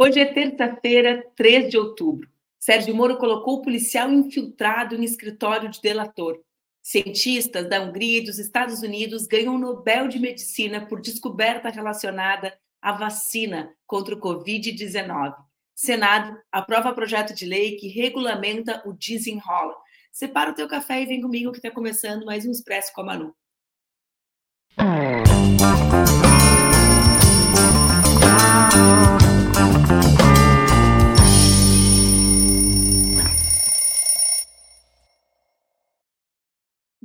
Hoje é terça-feira, 3 de outubro. Sérgio Moro colocou o policial infiltrado em escritório de delator. Cientistas da Hungria e dos Estados Unidos ganham o Nobel de Medicina por descoberta relacionada à vacina contra o Covid-19. Senado aprova projeto de lei que regulamenta o desenrola. Separa o teu café e vem comigo que está começando mais um Expresso com a Manu.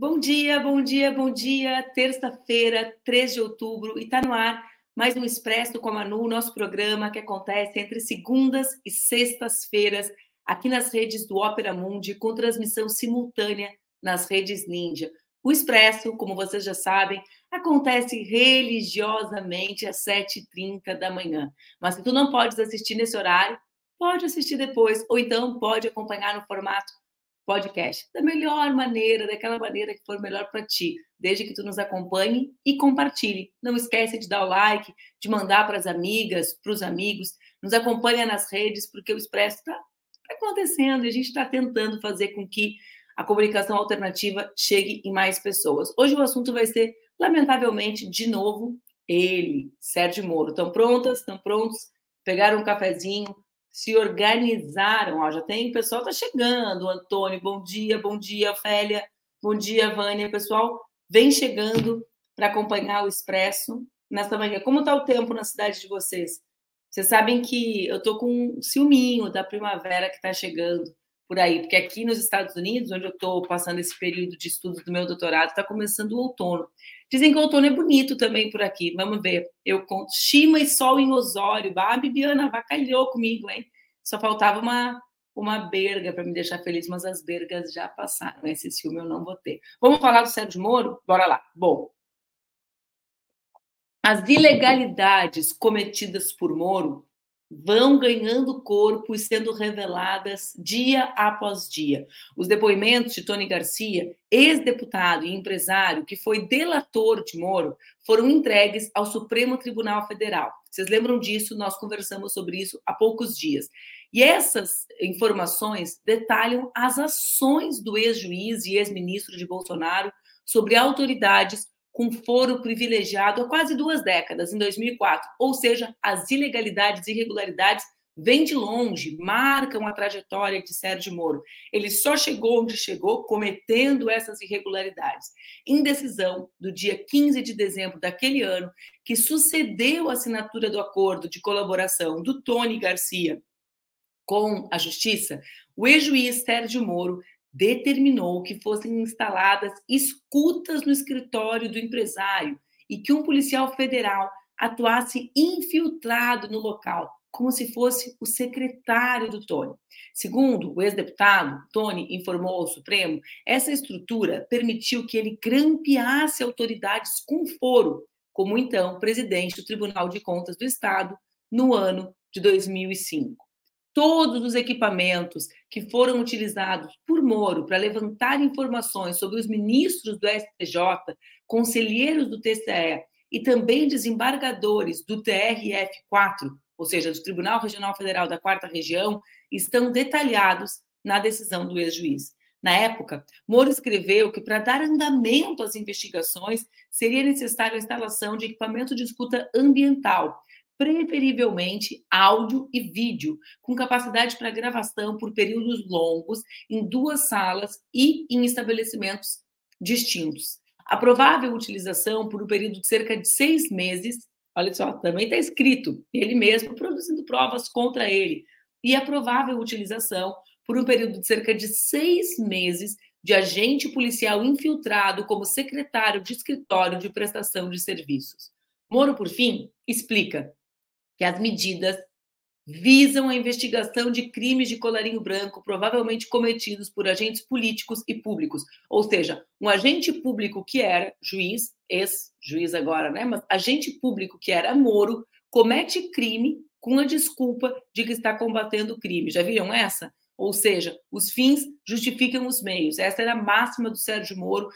Bom dia, bom dia, bom dia. Terça-feira, 3 de outubro, e está no ar mais um Expresso com a Manu, nosso programa que acontece entre segundas e sextas-feiras aqui nas redes do Ópera Mundi, com transmissão simultânea nas redes Ninja. O Expresso, como vocês já sabem, acontece religiosamente às 7h30 da manhã. Mas se tu não podes assistir nesse horário, pode assistir depois, ou então pode acompanhar no formato podcast da melhor maneira, daquela maneira que for melhor para ti, desde que tu nos acompanhe e compartilhe. Não esquece de dar o like, de mandar para as amigas, para os amigos, nos acompanha nas redes, porque o Expresso está tá acontecendo e a gente está tentando fazer com que a comunicação alternativa chegue em mais pessoas. Hoje o assunto vai ser, lamentavelmente, de novo, ele, Sérgio Moro. Estão prontas? Estão prontos? Pegaram um cafezinho? Se organizaram. Ó, já tem o pessoal tá chegando. Antônio, bom dia, bom dia, Ofélia, bom dia, Vânia. Pessoal, vem chegando para acompanhar o Expresso nesta manhã. Como está o tempo na cidade de vocês? Vocês sabem que eu estou com um ciúminho da primavera que está chegando por aí, porque aqui nos Estados Unidos, onde eu estou passando esse período de estudos do meu doutorado, está começando o outono. Dizem que o outono é bonito também por aqui. Vamos ver. Eu conto. Chima e sol em Osório. Ah, Bibiana, vacalhou comigo, hein? Só faltava uma, uma berga para me deixar feliz, mas as bergas já passaram. Esse filme eu não vou ter. Vamos falar do Sérgio Moro? Bora lá. Bom, as ilegalidades cometidas por Moro vão ganhando corpo e sendo reveladas dia após dia. Os depoimentos de Tony Garcia, ex-deputado e empresário que foi delator de Moro, foram entregues ao Supremo Tribunal Federal. Vocês lembram disso? Nós conversamos sobre isso há poucos dias. E essas informações detalham as ações do ex-juiz e ex-ministro de Bolsonaro sobre autoridades com foro privilegiado há quase duas décadas, em 2004. Ou seja, as ilegalidades e irregularidades vêm de longe, marcam a trajetória de Sérgio Moro. Ele só chegou onde chegou cometendo essas irregularidades. Em decisão do dia 15 de dezembro daquele ano, que sucedeu a assinatura do acordo de colaboração do Tony Garcia com a Justiça, o ex-juiz Sérgio Moro determinou que fossem instaladas escutas no escritório do empresário e que um policial federal atuasse infiltrado no local, como se fosse o secretário do Tony. Segundo o ex-deputado, Tony informou ao Supremo, essa estrutura permitiu que ele grampeasse autoridades com foro, como então presidente do Tribunal de Contas do Estado no ano de 2005 todos os equipamentos que foram utilizados por Moro para levantar informações sobre os ministros do STJ, conselheiros do TCE e também desembargadores do TRF4, ou seja, do Tribunal Regional Federal da Quarta Região, estão detalhados na decisão do ex-juiz. Na época, Moro escreveu que para dar andamento às investigações seria necessária a instalação de equipamento de escuta ambiental, preferivelmente áudio e vídeo, com capacidade para gravação por períodos longos, em duas salas e em estabelecimentos distintos. A provável utilização por um período de cerca de seis meses, olha só, também está escrito, ele mesmo produzindo provas contra ele, e a provável utilização por um período de cerca de seis meses de agente policial infiltrado como secretário de escritório de prestação de serviços. Moro, por fim, explica que as medidas visam a investigação de crimes de colarinho branco, provavelmente cometidos por agentes políticos e públicos. Ou seja, um agente público que era juiz, ex-juiz agora, né? Mas agente público que era Moro, comete crime com a desculpa de que está combatendo o crime. Já viram essa? Ou seja, os fins justificam os meios. Essa era a máxima do Sérgio Moro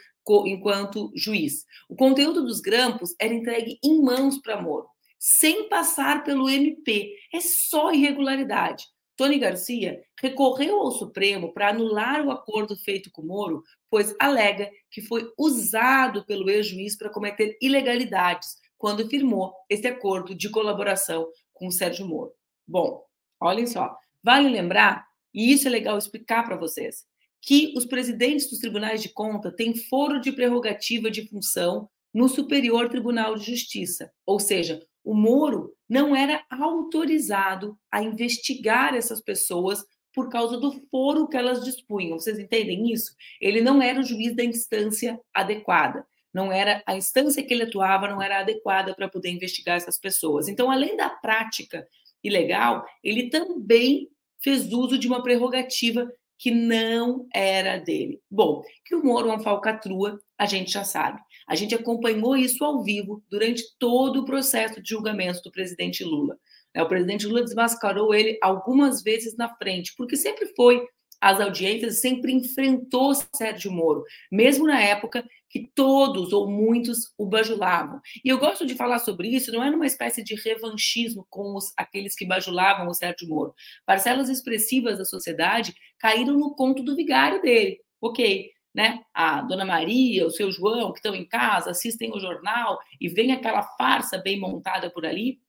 enquanto juiz. O conteúdo dos grampos era entregue em mãos para Moro sem passar pelo MP. É só irregularidade. Tony Garcia recorreu ao Supremo para anular o acordo feito com Moro, pois alega que foi usado pelo ex-juiz para cometer ilegalidades quando firmou esse acordo de colaboração com o Sérgio Moro. Bom, olhem só, vale lembrar, e isso é legal explicar para vocês, que os presidentes dos tribunais de conta têm foro de prerrogativa de função no Superior Tribunal de Justiça, ou seja, o Moro não era autorizado a investigar essas pessoas por causa do foro que elas dispunham. Vocês entendem isso? Ele não era o juiz da instância adequada. Não era a instância que ele atuava não era adequada para poder investigar essas pessoas. Então, além da prática ilegal, ele também fez uso de uma prerrogativa que não era dele. Bom, que o Moro é uma falcatrua, a gente já sabe. A gente acompanhou isso ao vivo durante todo o processo de julgamento do presidente Lula. É, o presidente Lula desmascarou ele algumas vezes na frente, porque sempre foi às audiências, sempre enfrentou Sérgio Moro, mesmo na época que todos ou muitos o bajulavam. E eu gosto de falar sobre isso, não é numa espécie de revanchismo com os, aqueles que bajulavam o Sérgio Moro. Parcelas expressivas da sociedade caíram no conto do vigário dele. Ok, né? A Dona Maria, o seu João, que estão em casa, assistem o jornal e vem aquela farsa bem montada por ali,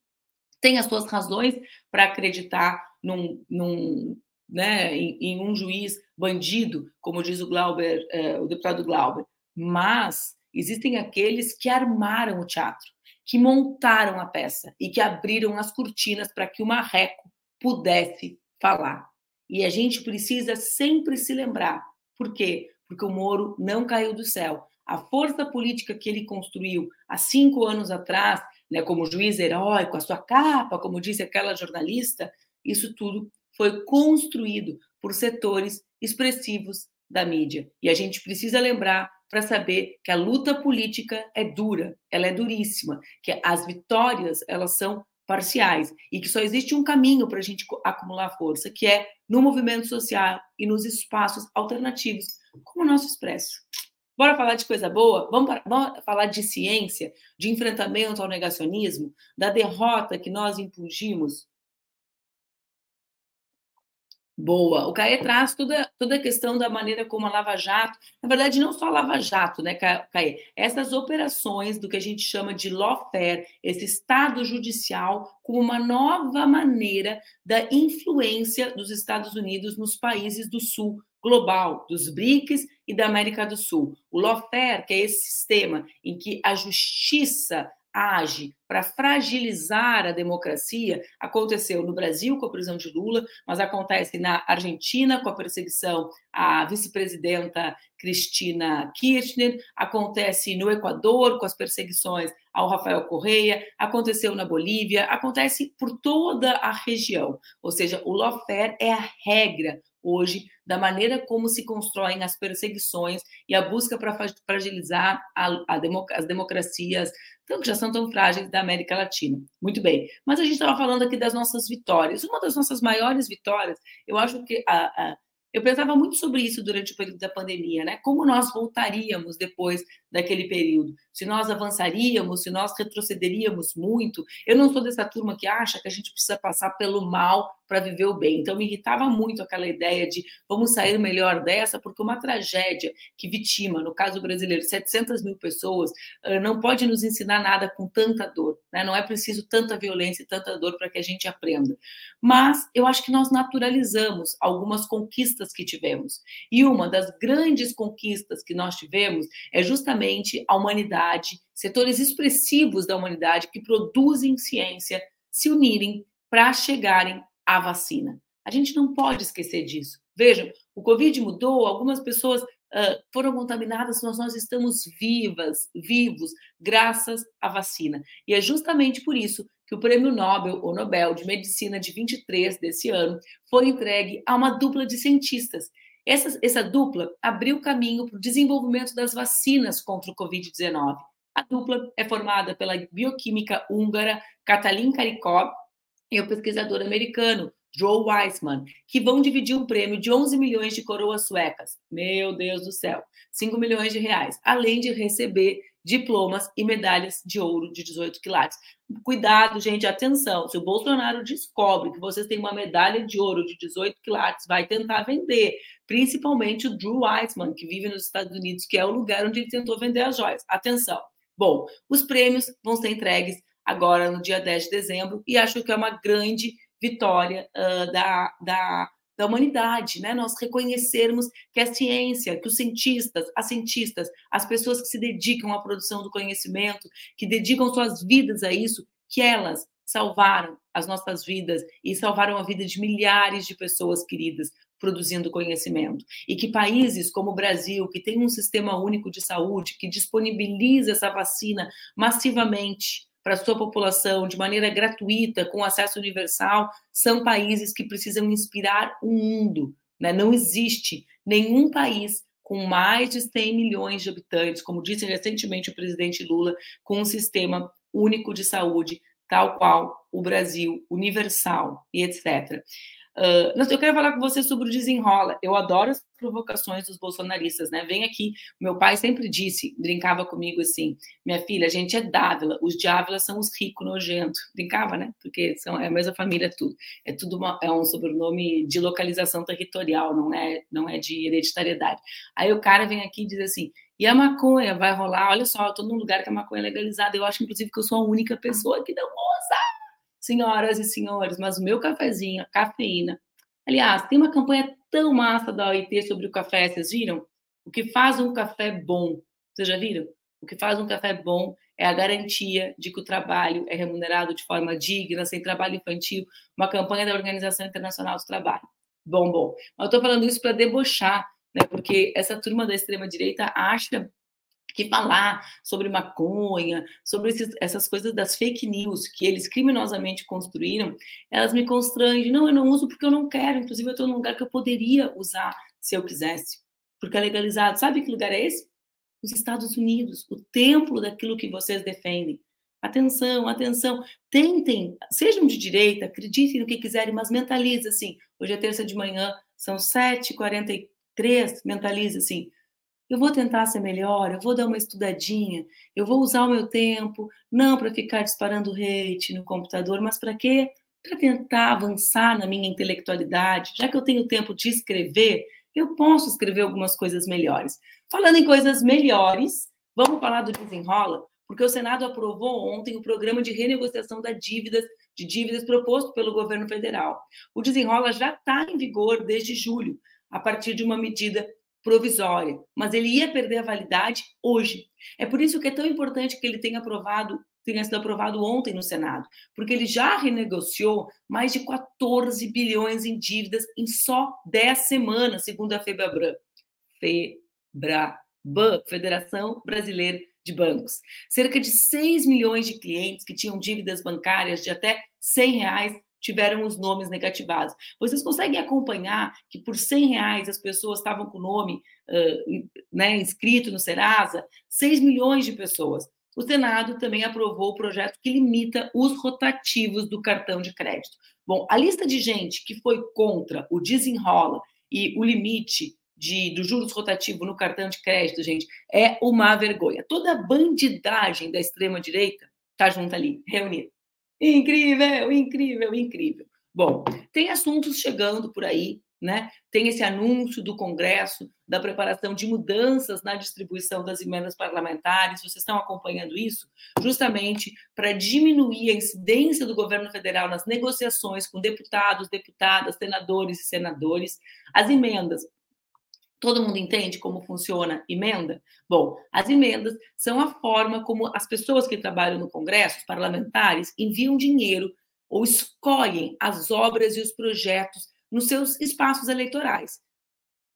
tem as suas razões para acreditar num, num né, em, em, um juiz bandido, como diz o Glauber, eh, o deputado Glauber, mas existem aqueles que armaram o teatro, que montaram a peça e que abriram as cortinas para que o marreco pudesse falar. E a gente precisa sempre se lembrar. Por quê? Porque o Moro não caiu do céu. A força política que ele construiu há cinco anos atrás, né, como juiz heróico, a sua capa, como disse aquela jornalista, isso tudo foi construído por setores expressivos da mídia. E a gente precisa lembrar para saber que a luta política é dura, ela é duríssima, que as vitórias elas são parciais e que só existe um caminho para a gente acumular força, que é no movimento social e nos espaços alternativos, como o nosso expresso. Bora falar de coisa boa? Vamos, vamos, falar de ciência, de enfrentamento ao negacionismo, da derrota que nós impungimos Boa. O CAE traz toda, toda a questão da maneira como a Lava Jato, na verdade, não só a Lava Jato, né, CAE? Essas operações do que a gente chama de lawfare, esse Estado judicial, como uma nova maneira da influência dos Estados Unidos nos países do Sul global, dos BRICS e da América do Sul. O lawfare, que é esse sistema em que a justiça age para fragilizar a democracia. Aconteceu no Brasil com a prisão de Lula, mas acontece na Argentina com a perseguição à vice-presidenta Cristina Kirchner, acontece no Equador com as perseguições ao Rafael Correia, aconteceu na Bolívia, acontece por toda a região. Ou seja, o lawfare é a regra hoje da maneira como se constroem as perseguições e a busca para fragilizar a, a democ as democracias, que já são tão frágeis da América Latina. Muito bem. Mas a gente estava falando aqui das nossas vitórias. Uma das nossas maiores vitórias, eu acho que a, a eu pensava muito sobre isso durante o período da pandemia, né? Como nós voltaríamos depois daquele período? Se nós avançaríamos, se nós retrocederíamos muito? Eu não sou dessa turma que acha que a gente precisa passar pelo mal para viver o bem. Então me irritava muito aquela ideia de vamos sair melhor dessa, porque uma tragédia que vitima, no caso brasileiro, 700 mil pessoas, não pode nos ensinar nada com tanta dor. Né? Não é preciso tanta violência e tanta dor para que a gente aprenda. Mas eu acho que nós naturalizamos algumas conquistas que tivemos. E uma das grandes conquistas que nós tivemos é justamente a humanidade, setores expressivos da humanidade que produzem ciência se unirem para chegarem a vacina. A gente não pode esquecer disso. Vejam, o Covid mudou, algumas pessoas uh, foram contaminadas, mas nós estamos vivas, vivos, graças à vacina. E é justamente por isso que o Prêmio Nobel, ou Nobel de Medicina de 23 desse ano, foi entregue a uma dupla de cientistas. Essa, essa dupla abriu caminho para o desenvolvimento das vacinas contra o Covid-19. A dupla é formada pela bioquímica húngara Katalin Karikov e o pesquisador americano Joe Weissman, que vão dividir um prêmio de 11 milhões de coroas suecas. Meu Deus do céu, 5 milhões de reais, além de receber diplomas e medalhas de ouro de 18 quilates. Cuidado, gente, atenção. Se o Bolsonaro descobre que vocês têm uma medalha de ouro de 18 quilates, vai tentar vender. Principalmente o Drew Weissman, que vive nos Estados Unidos, que é o lugar onde ele tentou vender as joias. Atenção. Bom, os prêmios vão ser entregues agora no dia 10 de dezembro e acho que é uma grande vitória uh, da, da da humanidade, né? Nós reconhecermos que a ciência, que os cientistas, as cientistas, as pessoas que se dedicam à produção do conhecimento, que dedicam suas vidas a isso, que elas salvaram as nossas vidas e salvaram a vida de milhares de pessoas queridas produzindo conhecimento. E que países como o Brasil, que tem um sistema único de saúde, que disponibiliza essa vacina massivamente, para sua população de maneira gratuita, com acesso universal, são países que precisam inspirar o mundo. Né? Não existe nenhum país com mais de 100 milhões de habitantes, como disse recentemente o presidente Lula, com um sistema único de saúde, tal qual o Brasil, universal e etc. Uh, eu quero falar com você sobre o desenrola. Eu adoro as provocações dos bolsonaristas, né? Vem aqui. Meu pai sempre disse, brincava comigo assim: minha filha, a gente é Dávila, os Dávila são os ricos nojentos. Brincava, né? Porque são, é a mesma família, tudo. É tudo uma, é um sobrenome de localização territorial, não é, não é de hereditariedade. Aí o cara vem aqui e diz assim: e a maconha vai rolar? Olha só, eu tô num lugar que a maconha é legalizada. Eu acho, inclusive, que eu sou a única pessoa que não usa senhoras e senhores, mas o meu cafezinho, cafeína. Aliás, tem uma campanha tão massa da OIT sobre o café, vocês viram? O que faz um café bom? Vocês já viram? O que faz um café bom é a garantia de que o trabalho é remunerado de forma digna, sem trabalho infantil, uma campanha da Organização Internacional do Trabalho. Bom, bom. Mas eu estou falando isso para debochar, né? porque essa turma da extrema-direita acha que falar sobre maconha, sobre esses, essas coisas das fake news que eles criminosamente construíram, elas me constrangem. Não, eu não uso porque eu não quero. Inclusive, eu estou num lugar que eu poderia usar se eu quisesse, porque é legalizado. Sabe que lugar é esse? Os Estados Unidos, o templo daquilo que vocês defendem. Atenção, atenção. Tentem, sejam de direita, acreditem no que quiserem, mas mentalize assim. Hoje é terça de manhã, são 7h43, mentalize assim eu vou tentar ser melhor, eu vou dar uma estudadinha, eu vou usar o meu tempo, não para ficar disparando hate no computador, mas para quê? Para tentar avançar na minha intelectualidade. Já que eu tenho tempo de escrever, eu posso escrever algumas coisas melhores. Falando em coisas melhores, vamos falar do desenrola, porque o Senado aprovou ontem o programa de renegociação da dívidas, de dívidas proposto pelo governo federal. O desenrola já está em vigor desde julho, a partir de uma medida provisória, mas ele ia perder a validade hoje. É por isso que é tão importante que ele tenha aprovado, tenha sido aprovado ontem no Senado, porque ele já renegociou mais de 14 bilhões em dívidas em só 10 semanas, segundo a FEBRABAN, FEBRABAN, Federação Brasileira de Bancos. Cerca de 6 milhões de clientes que tinham dívidas bancárias de até 100 reais tiveram os nomes negativados. Vocês conseguem acompanhar que por 100 reais as pessoas estavam com o nome uh, né, inscrito no Serasa? 6 milhões de pessoas. O Senado também aprovou o projeto que limita os rotativos do cartão de crédito. Bom, a lista de gente que foi contra o desenrola e o limite de, do juros rotativo no cartão de crédito, gente, é uma vergonha. Toda a bandidagem da extrema-direita está junto ali, reunida. Incrível, incrível, incrível. Bom, tem assuntos chegando por aí, né? Tem esse anúncio do Congresso da preparação de mudanças na distribuição das emendas parlamentares. Vocês estão acompanhando isso? Justamente para diminuir a incidência do governo federal nas negociações com deputados, deputadas, senadores e senadores. As emendas Todo mundo entende como funciona emenda? Bom, as emendas são a forma como as pessoas que trabalham no Congresso, os parlamentares, enviam dinheiro ou escolhem as obras e os projetos nos seus espaços eleitorais.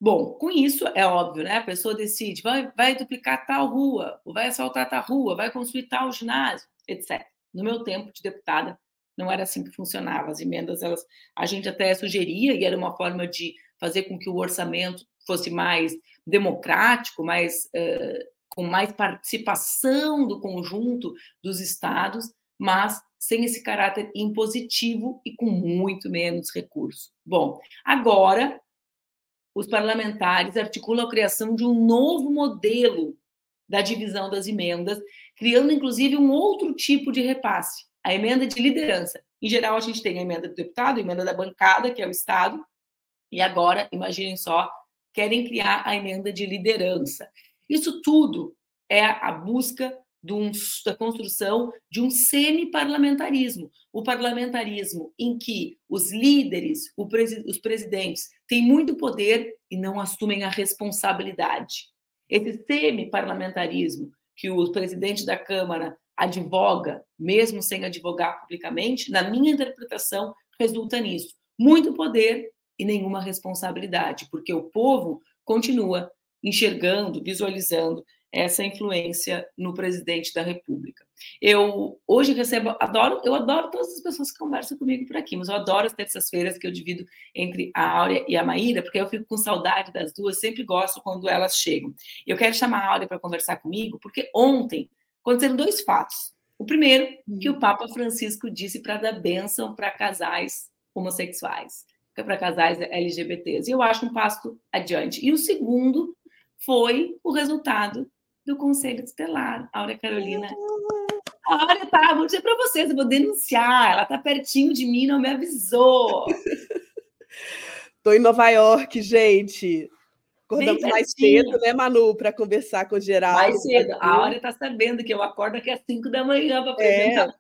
Bom, com isso é óbvio, né? A pessoa decide, vai, vai duplicar tal rua, ou vai assaltar tal rua, vai construir tal ginásio, etc. No meu tempo de deputada, não era assim que funcionava. As emendas, elas, a gente até sugeria, e era uma forma de fazer com que o orçamento fosse mais democrático, mais, com mais participação do conjunto dos estados, mas sem esse caráter impositivo e com muito menos recursos. Bom, agora os parlamentares articulam a criação de um novo modelo da divisão das emendas, criando inclusive um outro tipo de repasse, a emenda de liderança. Em geral, a gente tem a emenda do deputado, a emenda da bancada, que é o Estado, e agora, imaginem só, querem criar a emenda de liderança. Isso tudo é a busca um, da construção de um semi-parlamentarismo. O parlamentarismo em que os líderes, os presidentes, têm muito poder e não assumem a responsabilidade. Esse semi-parlamentarismo que o presidente da Câmara advoga, mesmo sem advogar publicamente, na minha interpretação, resulta nisso. Muito poder e nenhuma responsabilidade, porque o povo continua enxergando, visualizando essa influência no presidente da República. Eu hoje recebo, adoro, eu adoro todas as pessoas que conversam comigo por aqui, mas eu adoro as terças-feiras que eu divido entre a Áurea e a Maíra, porque eu fico com saudade das duas, sempre gosto quando elas chegam. Eu quero chamar a Áurea para conversar comigo, porque ontem aconteceram dois fatos. O primeiro, que o Papa Francisco disse para dar bênção para casais homossexuais, para casais LGBTs. E eu acho um passo adiante. E o segundo foi o resultado do Conselho Tutelar. Áurea Carolina. A Áurea tá, vou dizer para vocês, eu vou denunciar. Ela tá pertinho de mim, não me avisou. Tô em Nova York, gente. Acordamos mais cedo, né, Manu, para conversar com o Geraldo. Mais cedo. A Áurea tá sabendo que eu acordo aqui às 5 da manhã para apresentar.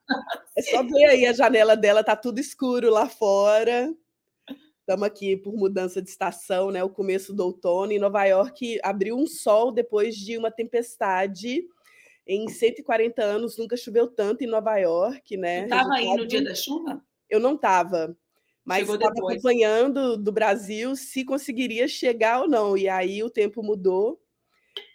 É, é só ver aí a janela dela, tá tudo escuro lá fora. Estamos aqui por mudança de estação, né? O começo do outono. Em Nova York abriu um sol depois de uma tempestade. Em 140 anos nunca choveu tanto em Nova York, né? Estava aí no dia da chuva? Eu não estava, mas estava acompanhando do Brasil se conseguiria chegar ou não. E aí o tempo mudou.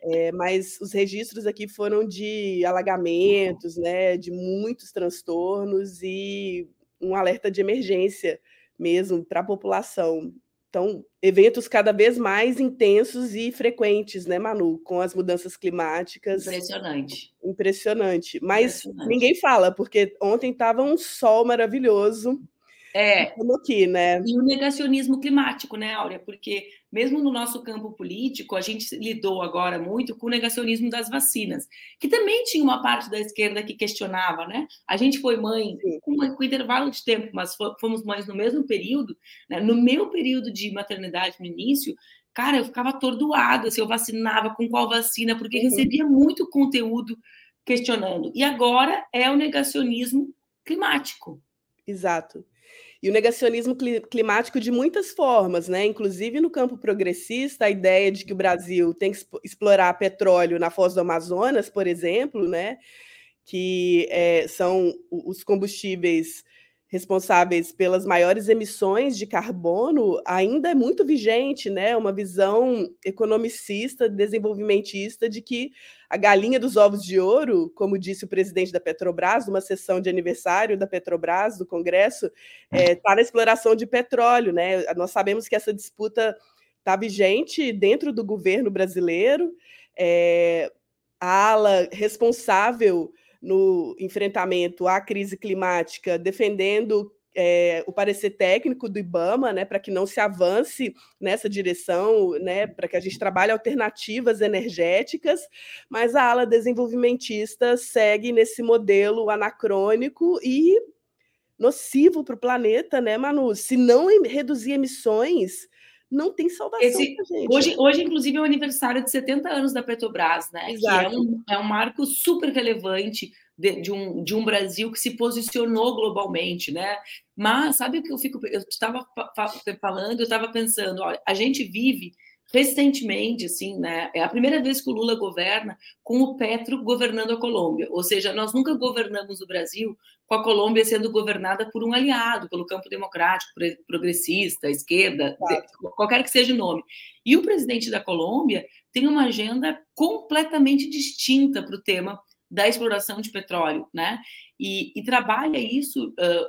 É, mas os registros aqui foram de alagamentos, né, de muitos transtornos e um alerta de emergência mesmo para a população. Então, eventos cada vez mais intensos e frequentes, né, Manu? Com as mudanças climáticas. Impressionante. Impressionante. Mas Impressionante. ninguém fala, porque ontem estava um sol maravilhoso. É. Aqui, né? E o negacionismo climático, né, Áurea? Porque mesmo no nosso campo político, a gente lidou agora muito com o negacionismo das vacinas, que também tinha uma parte da esquerda que questionava, né? A gente foi mãe com, com intervalo de tempo, mas fomos mães no mesmo período. Né? No meu período de maternidade, no início, cara, eu ficava atordoada se eu vacinava, com qual vacina, porque uhum. recebia muito conteúdo questionando. E agora é o negacionismo climático. Exato e o negacionismo climático de muitas formas, né? Inclusive no campo progressista, a ideia de que o Brasil tem que explorar petróleo na foz do Amazonas, por exemplo, né? Que é, são os combustíveis responsáveis pelas maiores emissões de carbono ainda é muito vigente, né? Uma visão economicista, desenvolvimentista de que a galinha dos ovos de ouro, como disse o presidente da Petrobras, numa sessão de aniversário da Petrobras, do Congresso, está é, tá na exploração de petróleo, né? Nós sabemos que essa disputa está vigente dentro do governo brasileiro. É, a ala responsável no enfrentamento à crise climática, defendendo é, o parecer técnico do IBAMA, né, para que não se avance nessa direção, né, para que a gente trabalhe alternativas energéticas, mas a ala desenvolvimentista segue nesse modelo anacrônico e nocivo para o planeta, né, Manu? Se não reduzir emissões, não tem salvação Esse, gente. Hoje, hoje, inclusive, é o aniversário de 70 anos da Petrobras, né? Exato. Que é um, é um marco super relevante de, de, um, de um Brasil que se posicionou globalmente, né? Mas sabe o que eu fico. Eu estava falando, eu estava pensando, olha, a gente vive recentemente, assim, né? É a primeira vez que o Lula governa com o Petro governando a Colômbia. Ou seja, nós nunca governamos o Brasil com a Colômbia sendo governada por um aliado, pelo campo democrático, progressista, esquerda, qualquer que seja o nome. E o presidente da Colômbia tem uma agenda completamente distinta para o tema da exploração de petróleo, né? E, e trabalha isso uh,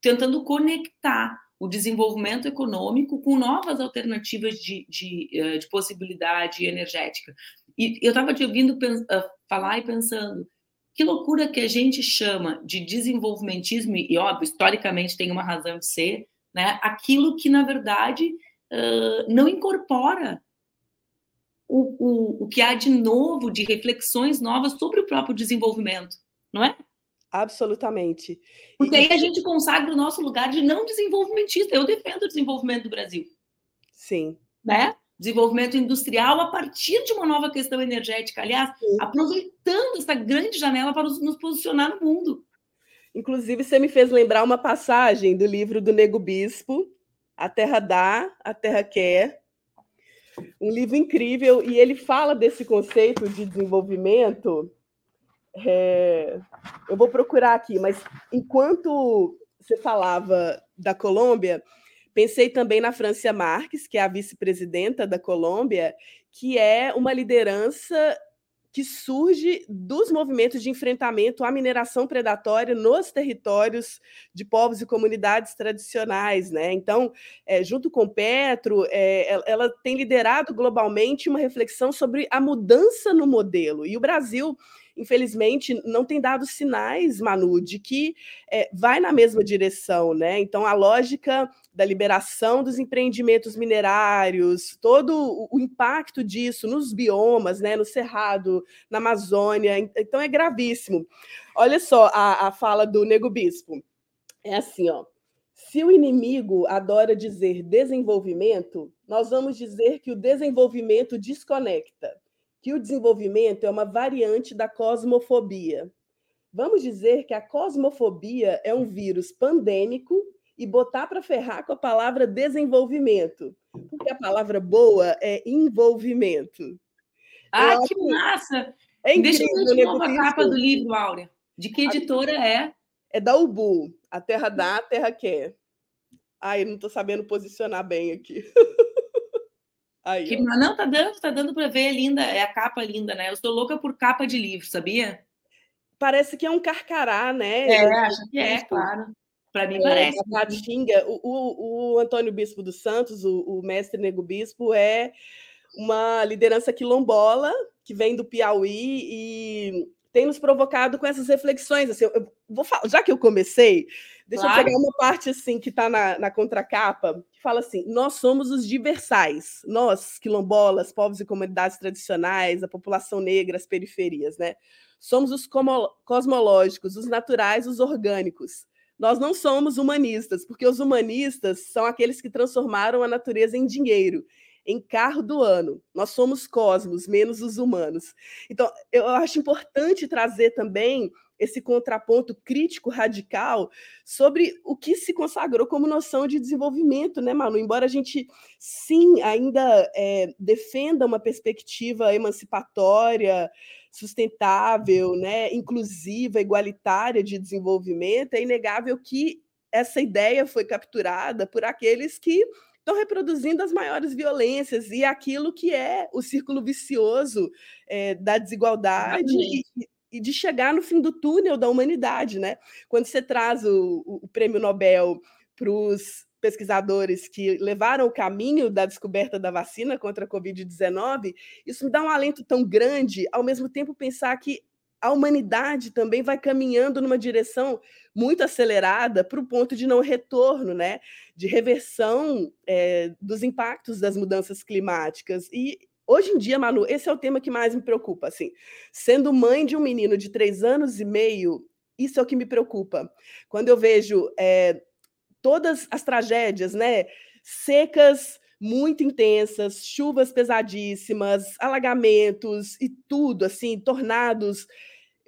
tentando conectar o desenvolvimento econômico com novas alternativas de, de, uh, de possibilidade energética. E eu estava te ouvindo uh, falar e pensando, que loucura que a gente chama de desenvolvimentismo, e óbvio, historicamente tem uma razão de ser, né? aquilo que, na verdade, não incorpora o, o, o que há de novo, de reflexões novas sobre o próprio desenvolvimento, não é? Absolutamente. Porque aí a gente consagra o nosso lugar de não desenvolvimentista. Eu defendo o desenvolvimento do Brasil. Sim. Né? Desenvolvimento industrial a partir de uma nova questão energética. Aliás, Sim. aproveitando essa grande janela para nos posicionar no mundo. Inclusive, você me fez lembrar uma passagem do livro do Nego Bispo, A Terra Dá, a Terra Quer. Um livro incrível, e ele fala desse conceito de desenvolvimento é, eu vou procurar aqui, mas enquanto você falava da Colômbia, pensei também na Francia Marques, que é a vice-presidenta da Colômbia, que é uma liderança que surge dos movimentos de enfrentamento à mineração predatória nos territórios de povos e comunidades tradicionais. Né? Então, é, junto com Petro, é, ela tem liderado globalmente uma reflexão sobre a mudança no modelo. E o Brasil infelizmente, não tem dado sinais, Manu, de que é, vai na mesma direção, né? Então, a lógica da liberação dos empreendimentos minerários, todo o impacto disso nos biomas, né, no Cerrado, na Amazônia, então é gravíssimo. Olha só a, a fala do Nego Bispo. É assim, ó. Se o inimigo adora dizer desenvolvimento, nós vamos dizer que o desenvolvimento desconecta que o desenvolvimento é uma variante da cosmofobia. Vamos dizer que a cosmofobia é um vírus pandêmico e botar para ferrar com a palavra desenvolvimento, porque a palavra boa é envolvimento. Ah, Eu que massa! É Deixa eu ver novo a capa do livro, Áurea. De que editora é? É da Ubu. A Terra dá, a Terra quer. Ai, não estou sabendo posicionar bem aqui. Aí, que, não, tá dando, tá dando para ver, é linda, é a capa linda, né? Eu sou louca por capa de livro, sabia? Parece que é um carcará, né? É, acho que é, claro. Para mim é, parece. A Caatinga, o, o, o, Antônio Bispo dos Santos, o, o mestre Nego Bispo, é uma liderança quilombola que vem do Piauí e tem nos provocado com essas reflexões. Assim, eu vou falar, já que eu comecei, deixa claro. eu pegar uma parte assim que está na, na contracapa, que fala assim: nós somos os diversais, nós, quilombolas, povos e comunidades tradicionais, a população negra, as periferias, né? Somos os cosmológicos, os naturais, os orgânicos. Nós não somos humanistas, porque os humanistas são aqueles que transformaram a natureza em dinheiro em carro do ano. Nós somos cosmos, menos os humanos. Então, eu acho importante trazer também esse contraponto crítico radical sobre o que se consagrou como noção de desenvolvimento, né, Manu? Embora a gente, sim, ainda é, defenda uma perspectiva emancipatória, sustentável, né, inclusiva, igualitária de desenvolvimento, é inegável que essa ideia foi capturada por aqueles que estão reproduzindo as maiores violências e aquilo que é o círculo vicioso é, da desigualdade e, e, de chegar no fim do túnel da humanidade, né? Quando você traz o, o prêmio Nobel para os pesquisadores que levaram o caminho da descoberta da vacina contra a Covid-19, isso me dá um alento tão grande, ao mesmo tempo pensar que a humanidade também vai caminhando numa direção muito acelerada para o ponto de não retorno, né? de reversão é, dos impactos das mudanças climáticas. E hoje em dia, Manu, esse é o tema que mais me preocupa. Assim, sendo mãe de um menino de três anos e meio, isso é o que me preocupa. Quando eu vejo é, todas as tragédias, né? secas muito intensas, chuvas pesadíssimas, alagamentos e tudo, assim, tornados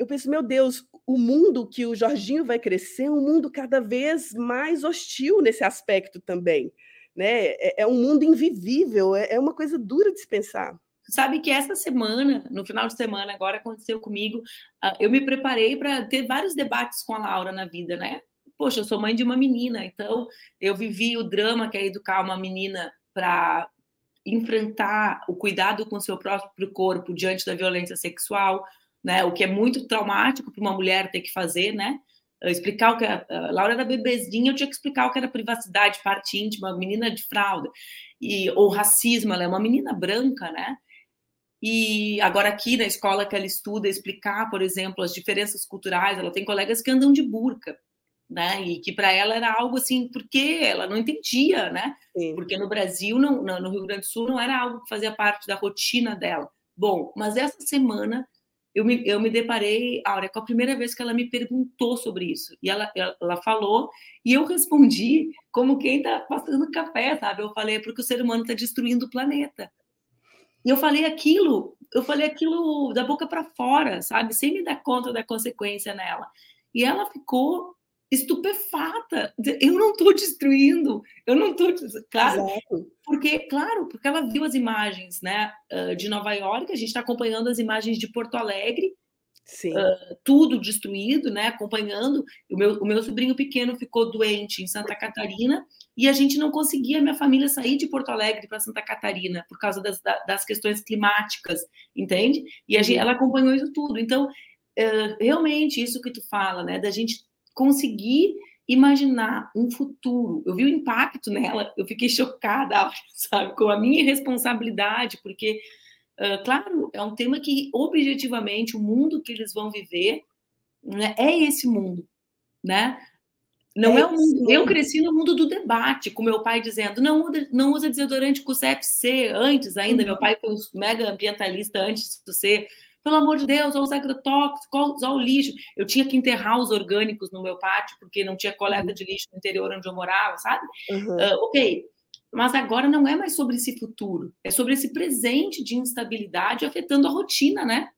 eu penso, meu Deus, o mundo que o Jorginho vai crescer é um mundo cada vez mais hostil nesse aspecto também. Né? É, é um mundo invivível, é, é uma coisa dura de se pensar. Sabe que essa semana, no final de semana, agora aconteceu comigo, uh, eu me preparei para ter vários debates com a Laura na vida, né? Poxa, eu sou mãe de uma menina, então eu vivi o drama que é educar uma menina para enfrentar o cuidado com seu próprio corpo diante da violência sexual, né? O que é muito traumático para uma mulher ter que fazer, né? Explicar o que a Laura era bebezinha, eu tinha que explicar o que era privacidade, parte íntima, menina de fralda, e ou racismo, ela é uma menina branca, né? E agora aqui na escola que ela estuda, explicar, por exemplo, as diferenças culturais, ela tem colegas que andam de burca, né? E que para ela era algo assim, porque ela não entendia, né? Sim. Porque no Brasil, não, no Rio Grande do Sul, não era algo que fazia parte da rotina dela. Bom, mas essa semana eu me, eu me deparei, Áurea, com a primeira vez que ela me perguntou sobre isso. E ela, ela falou, e eu respondi como quem está passando café, sabe? Eu falei, é porque o ser humano está destruindo o planeta. E eu falei aquilo, eu falei aquilo da boca para fora, sabe? Sem me dar conta da consequência nela. E ela ficou estupefata. Eu não estou destruindo, eu não estou. Claro, Exato. porque, claro, porque ela viu as imagens né, de Nova York, a gente está acompanhando as imagens de Porto Alegre, uh, tudo destruído, né? Acompanhando. O meu, o meu sobrinho pequeno ficou doente em Santa Catarina e a gente não conseguia, minha família, sair de Porto Alegre para Santa Catarina por causa das, das questões climáticas, entende? E a gente, ela acompanhou isso tudo. Então, uh, realmente, isso que tu fala, né? Da gente conseguir imaginar um futuro. Eu vi o impacto nela, eu fiquei chocada, sabe, com a minha responsabilidade, porque, uh, claro, é um tema que, objetivamente, o mundo que eles vão viver né, é esse mundo, né? Não é, é o mundo. Eu cresci no mundo do debate, com meu pai dizendo: não, não usa desodorante com CFC antes ainda. Uhum. Meu pai foi um mega ambientalista antes de ser pelo amor de Deus, usar agrotóxicos, usar o lixo. Eu tinha que enterrar os orgânicos no meu pátio, porque não tinha coleta uhum. de lixo no interior onde eu morava, sabe? Uhum. Uh, ok, mas agora não é mais sobre esse futuro, é sobre esse presente de instabilidade afetando a rotina, né?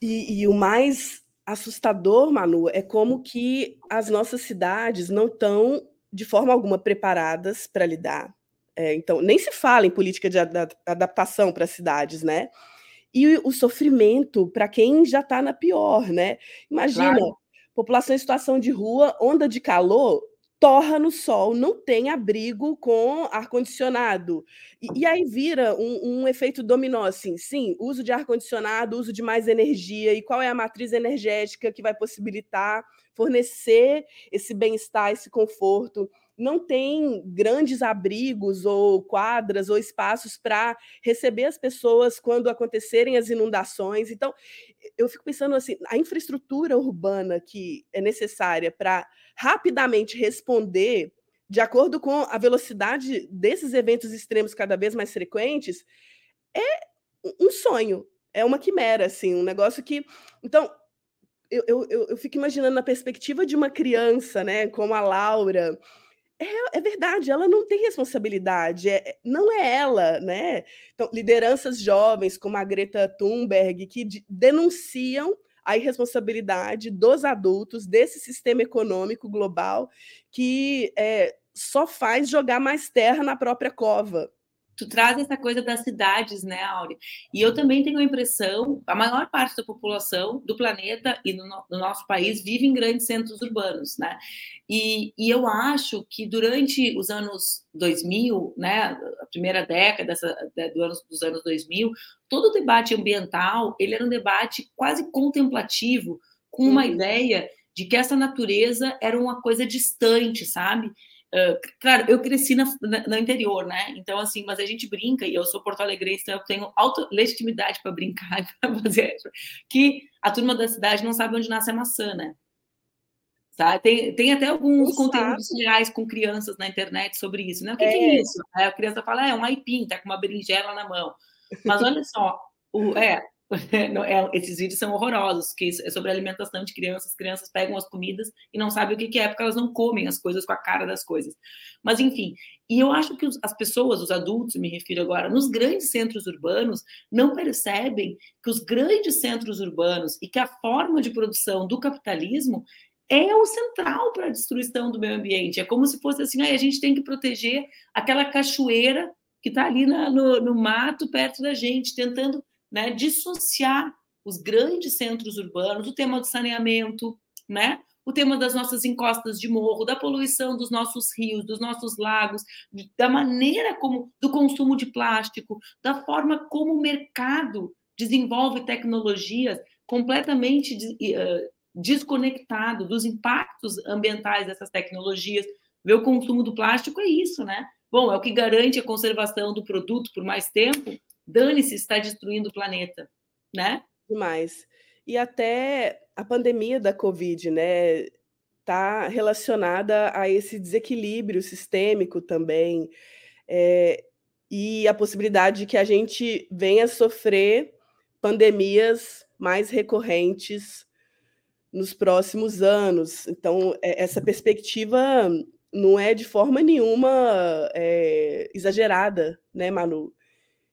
E, e o mais assustador, Manu, é como que as nossas cidades não estão de forma alguma preparadas para lidar. É, então, nem se fala em política de adaptação para as cidades, né? E o sofrimento para quem já está na pior, né? Imagina, claro. população em situação de rua, onda de calor, torra no sol, não tem abrigo com ar-condicionado. E, e, aí vira um, um, efeito dominó, assim, sim, uso de ar-condicionado, uso de mais energia, e qual é a matriz energética que vai possibilitar fornecer esse bem-estar, esse conforto não tem grandes abrigos ou quadras ou espaços para receber as pessoas quando acontecerem as inundações. Então, eu fico pensando assim, a infraestrutura urbana que é necessária para rapidamente responder de acordo com a velocidade desses eventos extremos cada vez mais frequentes, é um sonho, é uma quimera, assim, um negócio que. Então, eu, eu, eu fico imaginando na perspectiva de uma criança, né, como a Laura, é, é, verdade, ela não tem responsabilidade, é, é, não é ela, né? Então, lideranças jovens como a Greta Thunberg que de, denunciam a irresponsabilidade dos adultos desse sistema econômico global que é, só faz jogar mais terra na própria cova tu traz essa coisa das cidades, né, Áurea? E eu também tenho a impressão, a maior parte da população do planeta e no, no nosso país vive em grandes centros urbanos, né? E, e, eu acho que durante os anos 2000, né, a primeira década dessa, do anos, dos anos 2000, todo o debate ambiental, ele era um debate quase contemplativo, com uma uhum. ideia de que essa natureza era uma coisa distante, sabe? Uh, claro, eu cresci na, na, no interior, né? Então, assim, mas a gente brinca, e eu sou porto-alegrense, então eu tenho alta legitimidade para brincar para fazer. Que a turma da cidade não sabe onde nasce a maçã, né? Sabe? Tem, tem até alguns Exato. conteúdos reais com crianças na internet sobre isso, né? O que é, que é isso? Aí a criança fala, é um aipim, tá com uma berinjela na mão. Mas olha só, o, É, esses vídeos são horrorosos, que é sobre alimentação de crianças. Crianças pegam as comidas e não sabem o que é, porque elas não comem as coisas com a cara das coisas. Mas, enfim, e eu acho que as pessoas, os adultos, me refiro agora, nos grandes centros urbanos, não percebem que os grandes centros urbanos e que a forma de produção do capitalismo é o central para a destruição do meio ambiente. É como se fosse assim, ah, a gente tem que proteger aquela cachoeira que está ali na, no, no mato perto da gente, tentando né, dissociar os grandes centros urbanos, o tema do saneamento, né, o tema das nossas encostas de morro, da poluição dos nossos rios, dos nossos lagos, da maneira como do consumo de plástico, da forma como o mercado desenvolve tecnologias completamente desconectado dos impactos ambientais dessas tecnologias. Ver o consumo do plástico é isso, né? Bom, é o que garante a conservação do produto por mais tempo, dane-se, está destruindo o planeta, né? Demais. E até a pandemia da Covid, né? está relacionada a esse desequilíbrio sistêmico também, é, e a possibilidade de que a gente venha sofrer pandemias mais recorrentes nos próximos anos. Então, é, essa perspectiva não é de forma nenhuma é, exagerada, né, Manu?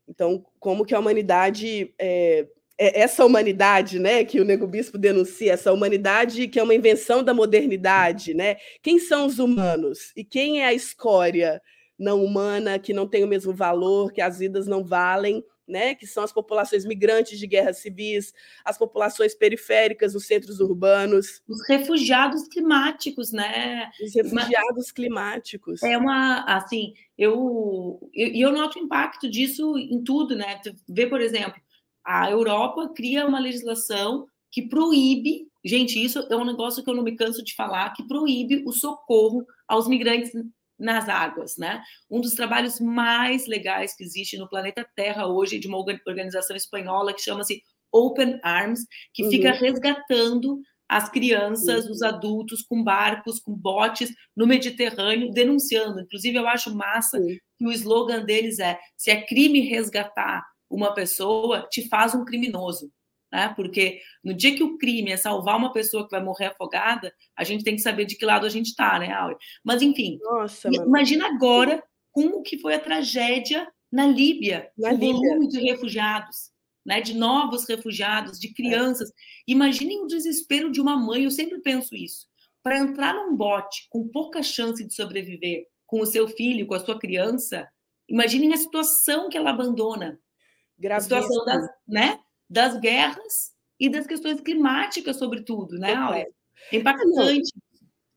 Então, como que a humanidade, é, é, essa humanidade, né, que o Nego Bispo denuncia, essa humanidade que é uma invenção da modernidade, né? Quem são os humanos e quem é a escória não humana que não tem o mesmo valor, que as vidas não valem? Né, que são as populações migrantes de guerras civis, as populações periféricas nos centros urbanos. Os refugiados climáticos, né? Os refugiados Mas, climáticos. É uma, assim, eu, eu, eu noto o impacto disso em tudo, né? Tu vê, por exemplo, a Europa cria uma legislação que proíbe, gente, isso é um negócio que eu não me canso de falar, que proíbe o socorro aos migrantes nas águas, né? Um dos trabalhos mais legais que existe no planeta Terra hoje de uma organização espanhola que chama-se Open Arms, que uhum. fica resgatando as crianças, uhum. os adultos com barcos, com botes no Mediterrâneo, denunciando. Inclusive, eu acho massa uhum. que o slogan deles é: se é crime resgatar uma pessoa, te faz um criminoso né? Porque no dia que o crime é salvar uma pessoa que vai morrer afogada, a gente tem que saber de que lado a gente está, né, Áurea? Mas enfim, Nossa, imagina agora como que foi a tragédia na Líbia, na o Líbia. volume de refugiados, né? De novos refugiados, de crianças. É. Imaginem o desespero de uma mãe. Eu sempre penso isso. Para entrar num bote com pouca chance de sobreviver, com o seu filho, com a sua criança, imaginem a situação que ela abandona. Gravíssimo. A situação das, né? Das guerras e das questões climáticas, sobretudo, né, Aula? É impactante.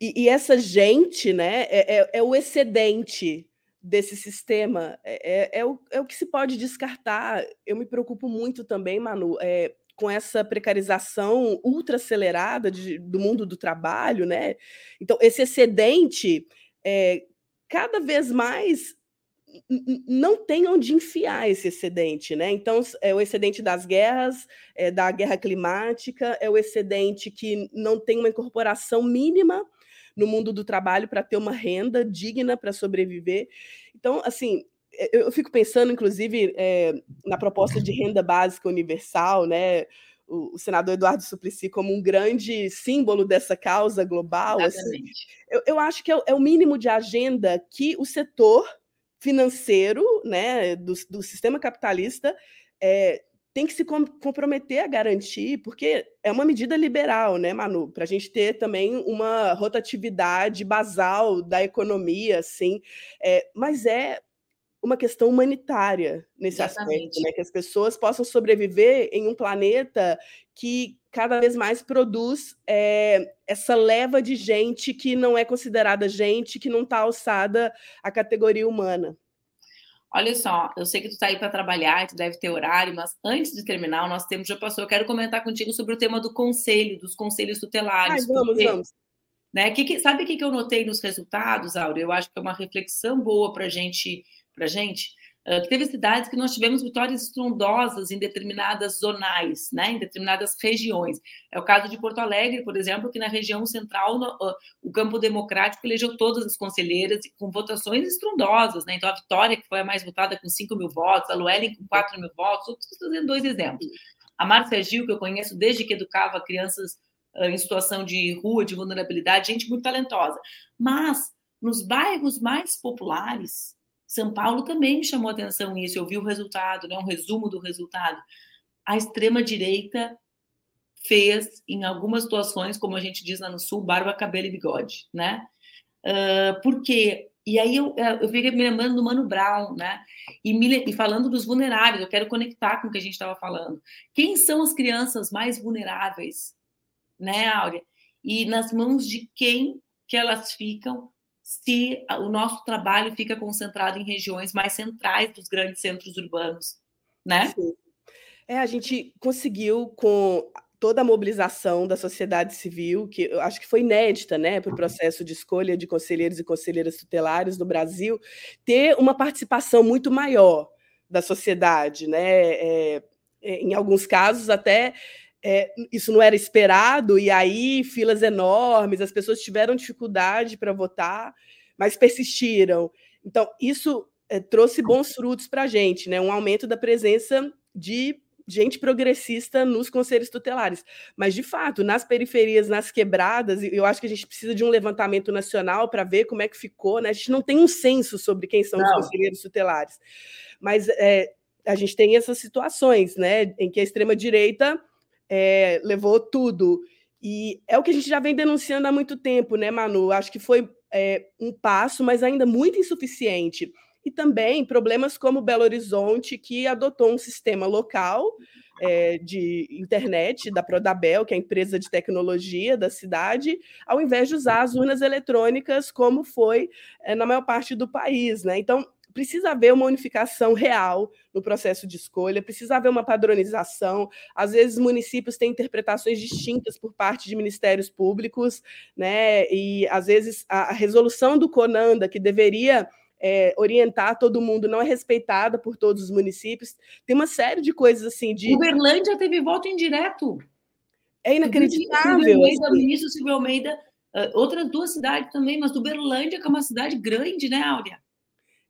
E, e, essa gente, né, é, é, é, o excedente desse sistema, é, é, é, o, é o que se pode descartar. Eu me preocupo muito também, Manu, é, com essa precarização ultra acelerada de, do mundo do trabalho, né? Então, esse excedente, é, cada vez mais não tem onde enfiar esse excedente, né? Então, é o excedente das guerras, é da guerra climática, é o excedente que não tem uma incorporação mínima no mundo do trabalho para ter uma renda digna para sobreviver. Então, assim, é, eu fico pensando, inclusive, é, na proposta de renda básica universal, né? O, o, senador Eduardo Suplicy como um grande símbolo dessa causa global. Assim, eu, eu, acho que é, é o mínimo de agenda que o setor financeiro né, do, do sistema capitalista é, tem que se comprometer a garantir, porque é uma medida liberal, né, Manu? Para a gente ter também uma rotatividade basal da economia, assim, é, mas é uma questão humanitária nesse Exatamente. aspecto, né? Que as pessoas possam sobreviver em um planeta que cada vez mais produz é, essa leva de gente que não é considerada gente, que não está alçada à categoria humana. Olha só, eu sei que tu está aí para trabalhar, tu deve ter horário, mas antes de terminar, o nosso tempo já passou. Eu quero comentar contigo sobre o tema do conselho, dos conselhos tutelares. Ai, vamos, porque, vamos. Né, que, que, sabe o que, que eu notei nos resultados, Áurea? Eu acho que é uma reflexão boa para gente, a gente que teve cidades que nós tivemos vitórias estrondosas em determinadas zonais, né, em determinadas regiões. É o caso de Porto Alegre, por exemplo, que na região central no, o campo democrático elegeu todas as conselheiras com votações estrondosas. Né? Então, a Vitória, que foi a mais votada com 5 mil votos, a Luellen com 4 mil votos, estou dando dois exemplos. A Márcia Gil, que eu conheço desde que educava crianças uh, em situação de rua, de vulnerabilidade, gente muito talentosa. Mas, nos bairros mais populares, são Paulo também me chamou atenção isso, eu vi o resultado, né, um resumo do resultado. A extrema-direita fez, em algumas situações, como a gente diz lá no Sul, barba, cabelo e bigode, né? Uh, por quê? E aí eu, eu fiquei me lembrando do Mano Brown, né? E, me, e falando dos vulneráveis, eu quero conectar com o que a gente estava falando. Quem são as crianças mais vulneráveis, né, Áurea? E nas mãos de quem que elas ficam se o nosso trabalho fica concentrado em regiões mais centrais dos grandes centros urbanos, né? Sim. É, a gente conseguiu com toda a mobilização da sociedade civil, que eu acho que foi inédita, né, para o processo de escolha de conselheiros e conselheiras tutelares no Brasil, ter uma participação muito maior da sociedade, né? É, é em alguns casos até é, isso não era esperado, e aí filas enormes, as pessoas tiveram dificuldade para votar, mas persistiram. Então, isso é, trouxe bons frutos para a gente, né? Um aumento da presença de gente progressista nos conselhos tutelares. Mas, de fato, nas periferias, nas quebradas, eu acho que a gente precisa de um levantamento nacional para ver como é que ficou. Né? A gente não tem um censo sobre quem são não. os conselheiros tutelares. Mas é, a gente tem essas situações né, em que a extrema-direita é, levou tudo. E é o que a gente já vem denunciando há muito tempo, né, Manu? Acho que foi é, um passo, mas ainda muito insuficiente e também problemas como Belo Horizonte, que adotou um sistema local é, de internet da Prodabel, que é a empresa de tecnologia da cidade, ao invés de usar as urnas eletrônicas, como foi é, na maior parte do país. Né? Então, precisa haver uma unificação real no processo de escolha, precisa haver uma padronização. Às vezes, municípios têm interpretações distintas por parte de ministérios públicos, né? e às vezes a resolução do CONANDA, que deveria é, orientar todo mundo, não é respeitada por todos os municípios. Tem uma série de coisas assim de. Uberlândia teve voto indireto. É inacreditável. Assim. ministro Silvio Almeida, uh, outras duas cidades também, mas Uberlândia, que é uma cidade grande, né, Áurea?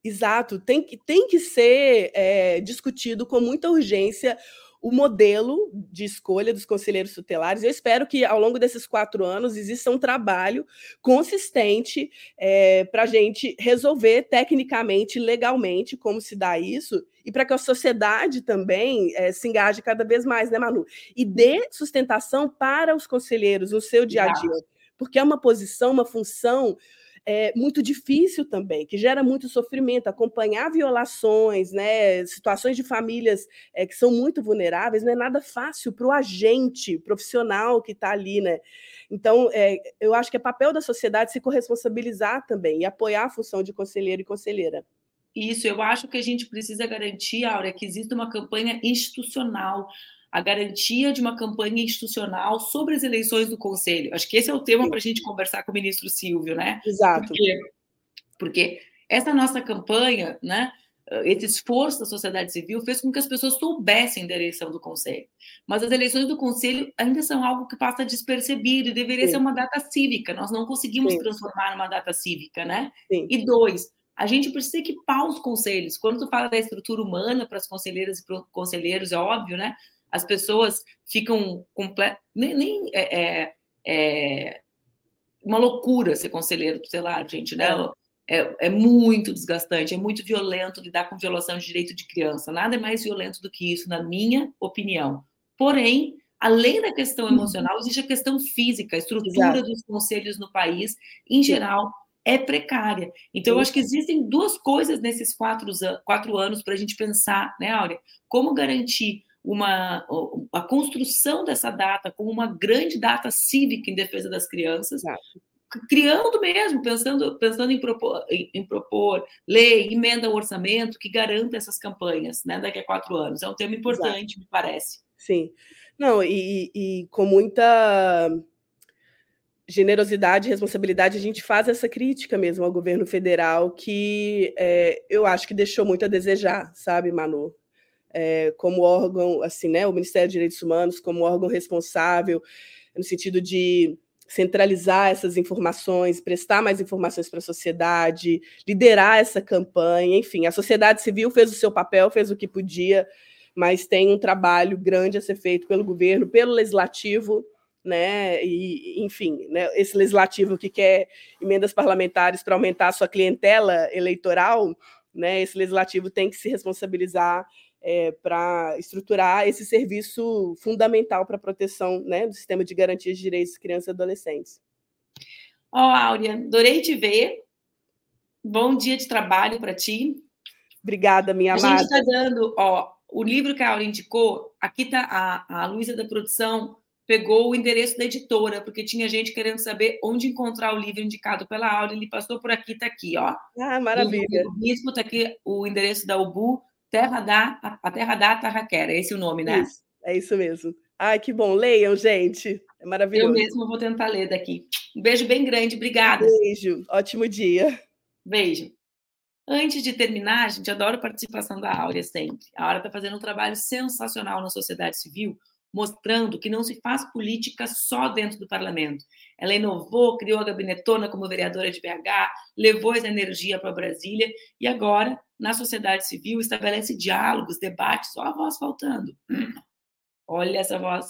Exato, tem que, tem que ser é, discutido com muita urgência o modelo de escolha dos conselheiros tutelares. Eu espero que, ao longo desses quatro anos, exista um trabalho consistente é, para a gente resolver tecnicamente, legalmente, como se dá isso, e para que a sociedade também é, se engaje cada vez mais, né, Manu? E dê sustentação para os conselheiros no seu dia a dia, porque é uma posição, uma função é, muito difícil também, que gera muito sofrimento, acompanhar violações, né, situações de famílias é, que são muito vulneráveis, não é nada fácil para o agente profissional que está ali, né? Então, é, eu acho que é papel da sociedade se corresponsabilizar também e apoiar a função de conselheiro e conselheira. Isso, eu acho que a gente precisa garantir, Áurea, que exista uma campanha institucional, a garantia de uma campanha institucional sobre as eleições do Conselho. Acho que esse é o tema para a gente conversar com o ministro Silvio, né? Exato. Porque, porque essa nossa campanha, né? Esse esforço da sociedade civil fez com que as pessoas soubessem da eleição do Conselho. Mas as eleições do Conselho ainda são algo que passa despercebido e deveria Sim. ser uma data cívica. Nós não conseguimos Sim. transformar numa data cívica, né? Sim. E dois, a gente precisa equipar os conselhos. Quando tu fala da estrutura humana para as conselheiras e conselheiros, é óbvio, né? As pessoas ficam complet... nem, nem é, é, é, uma loucura ser conselheiro tutelar, gente, né? É. é, é muito desgastante, é muito violento lidar com violação de direito de criança. Nada é mais violento do que isso, na minha opinião. Porém, além da questão uhum. emocional, existe a questão física, a estrutura Exato. dos conselhos no país, em geral, é precária. Então, eu acho que existem duas coisas nesses quatro, quatro anos para a gente pensar, né, Áurea? Como garantir uma, a construção dessa data como uma grande data cívica em defesa das crianças, criando mesmo, pensando, pensando em, propor, em, em, propor lei, emenda ao orçamento que garanta essas campanhas né, daqui a quatro anos. É um tema importante, Exato. me parece. Sim. Não, e, e com muita generosidade e responsabilidade, a gente faz essa crítica mesmo ao governo federal, que é, eu acho que deixou muito a desejar, sabe, Manu? É, como órgão, assim, né, o Ministério dos Direitos Humanos como órgão responsável no sentido de centralizar essas informações, prestar mais informações para a sociedade, liderar essa campanha, enfim, a sociedade civil fez o seu papel, fez o que podia, mas tem um trabalho grande a ser feito pelo governo, pelo legislativo, né? E, enfim, né, esse legislativo que quer emendas parlamentares para aumentar a sua clientela eleitoral, né? Esse legislativo tem que se responsabilizar é, para estruturar esse serviço fundamental para a proteção né, do sistema de garantias de direitos de crianças e adolescentes. Ó, oh, Áurea, adorei te ver. Bom dia de trabalho para ti. Obrigada, minha a amada. A gente está dando, ó, o livro que a Áurea indicou, aqui está a, a Luísa da produção, pegou o endereço da editora, porque tinha gente querendo saber onde encontrar o livro indicado pela Áurea, ele passou por aqui, está aqui, ó. Ah, maravilha. O bispo está aqui, o endereço da UBU, Terra da, a Terra da Tarraquera, é esse o nome, né? Isso, é isso mesmo. Ai, que bom. Leiam, gente. É maravilhoso. Eu mesmo vou tentar ler daqui. Um beijo bem grande, obrigada. Beijo, ótimo dia. Beijo. Antes de terminar, gente adora a participação da Áurea sempre. A Áurea está fazendo um trabalho sensacional na sociedade civil, mostrando que não se faz política só dentro do parlamento. Ela inovou, criou a gabinetona como vereadora de BH, levou essa energia para Brasília e agora, na sociedade civil, estabelece diálogos, debates, Olha a voz faltando. Olha essa voz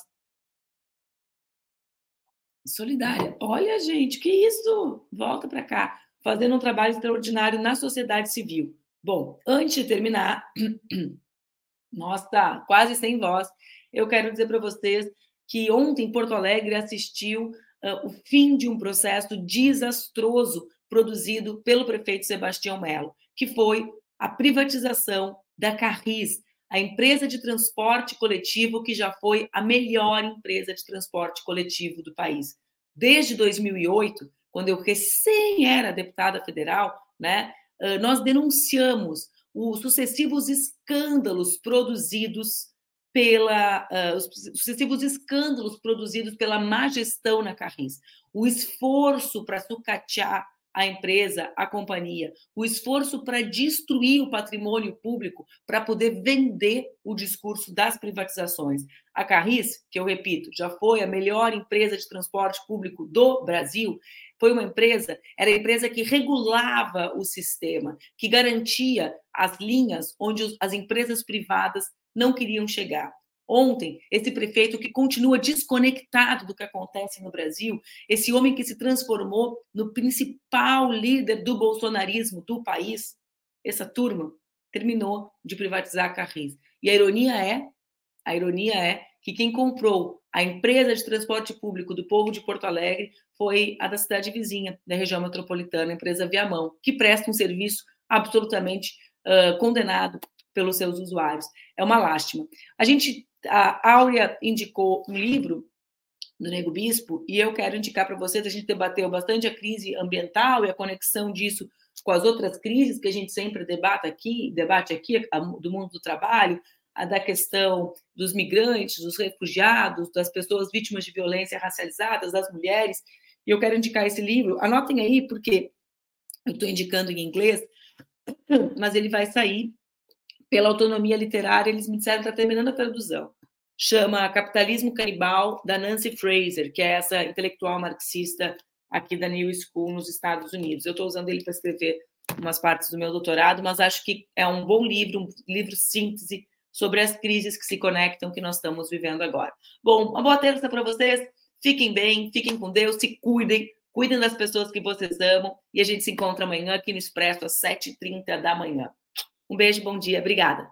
solidária. Olha, gente, que isso? Volta para cá, fazendo um trabalho extraordinário na sociedade civil. Bom, antes de terminar, nossa, quase sem voz, eu quero dizer para vocês que ontem Porto Alegre assistiu uh, o fim de um processo desastroso produzido pelo prefeito Sebastião Melo, que foi a privatização da Carris, a empresa de transporte coletivo que já foi a melhor empresa de transporte coletivo do país. Desde 2008, quando eu recém era deputada federal, né, nós denunciamos os sucessivos escândalos produzidos pela uh, os sucessivos escândalos produzidos pela má gestão na Carris, o esforço para sucatear a empresa, a companhia, o esforço para destruir o patrimônio público para poder vender o discurso das privatizações. A Carris, que eu repito, já foi a melhor empresa de transporte público do Brasil, foi uma empresa, era a empresa que regulava o sistema, que garantia as linhas onde as empresas privadas não queriam chegar. Ontem, esse prefeito que continua desconectado do que acontece no Brasil, esse homem que se transformou no principal líder do bolsonarismo do país, essa turma terminou de privatizar a Carris. E a ironia é, a ironia é que quem comprou a empresa de transporte público do povo de Porto Alegre foi a da cidade vizinha, da região metropolitana, a empresa Viamão, que presta um serviço absolutamente uh, condenado pelos seus usuários. É uma lástima. A gente, a Áurea indicou um livro do Nego Bispo e eu quero indicar para vocês, a gente debateu bastante a crise ambiental e a conexão disso com as outras crises que a gente sempre debate aqui, debate aqui do mundo do trabalho, a da questão dos migrantes, dos refugiados, das pessoas vítimas de violência racializadas, das mulheres. E eu quero indicar esse livro. Anotem aí, porque eu estou indicando em inglês, mas ele vai sair pela autonomia literária, eles me disseram que está terminando a tradução. Chama Capitalismo Canibal, da Nancy Fraser, que é essa intelectual marxista aqui da New School, nos Estados Unidos. Eu estou usando ele para escrever umas partes do meu doutorado, mas acho que é um bom livro, um livro síntese sobre as crises que se conectam que nós estamos vivendo agora. Bom, uma boa terça para vocês. Fiquem bem, fiquem com Deus, se cuidem, cuidem das pessoas que vocês amam e a gente se encontra amanhã aqui no Expresso às 7h30 da manhã. Um beijo, bom dia, obrigada.